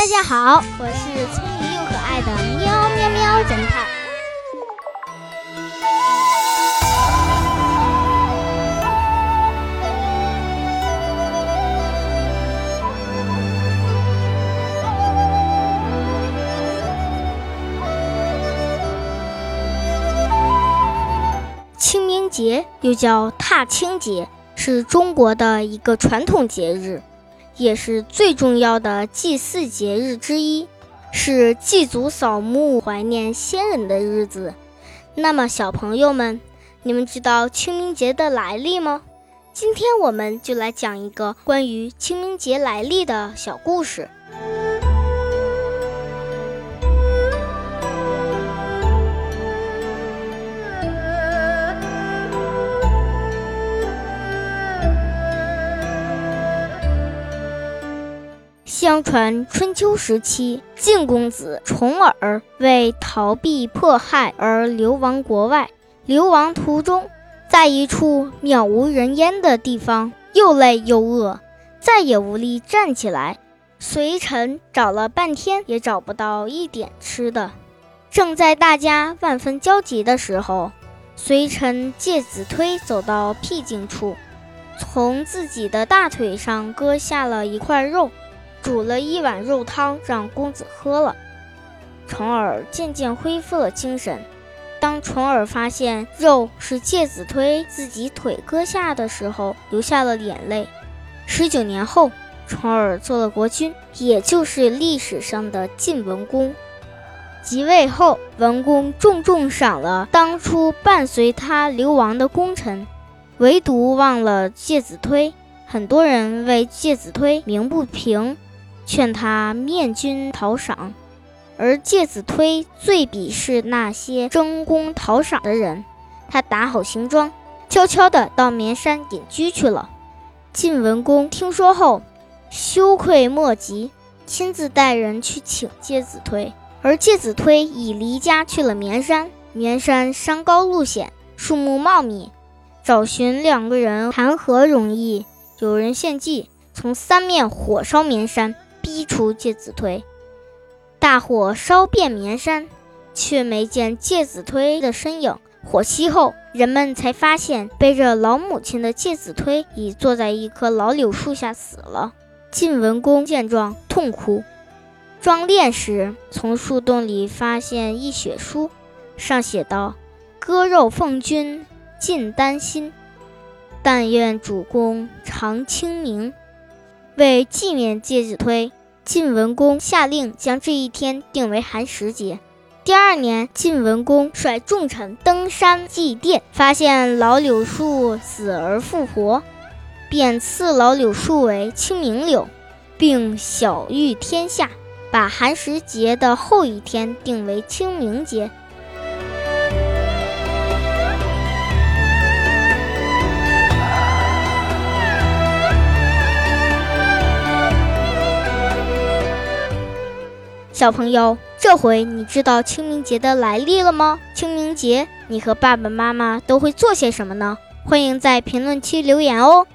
大家好，我是聪明又可爱的喵喵喵侦探。清明节又叫踏青节，是中国的一个传统节日。也是最重要的祭祀节日之一，是祭祖扫墓、怀念先人的日子。那么，小朋友们，你们知道清明节的来历吗？今天我们就来讲一个关于清明节来历的小故事。相传春秋时期，晋公子重耳为逃避迫害而流亡国外。流亡途中，在一处渺无人烟的地方，又累又饿，再也无力站起来。随臣找了半天，也找不到一点吃的。正在大家万分焦急的时候，随臣介子推走到僻静处，从自己的大腿上割下了一块肉。煮了一碗肉汤让公子喝了，重耳渐渐恢复了精神。当重耳发现肉是介子推自己腿割下的时候，流下了眼泪。十九年后，重耳做了国君，也就是历史上的晋文公。即位后，文公重重赏了当初伴随他流亡的功臣，唯独忘了介子推。很多人为介子推鸣不平。劝他面君讨赏，而介子推最鄙视那些争功讨赏的人。他打好行装，悄悄地到绵山隐居去了。晋文公听说后，羞愧莫及，亲自带人去请介子推。而介子推已离家去了绵山。绵山山高路险，树木茂密，找寻两个人谈何容易？有人献计，从三面火烧绵山。逼出介子推，大火烧遍绵山，却没见介子推的身影。火熄后，人们才发现背着老母亲的介子推已坐在一棵老柳树下死了。晋文公见状，痛哭。装殓时，从树洞里发现一血书，上写道：“割肉奉君，尽丹心。但愿主公常清明。”为纪念介子推，晋文公下令将这一天定为寒食节。第二年，晋文公率众臣登山祭奠，发现老柳树死而复活，便赐老柳树为清明柳，并晓谕天下，把寒食节的后一天定为清明节。小朋友，这回你知道清明节的来历了吗？清明节，你和爸爸妈妈都会做些什么呢？欢迎在评论区留言哦。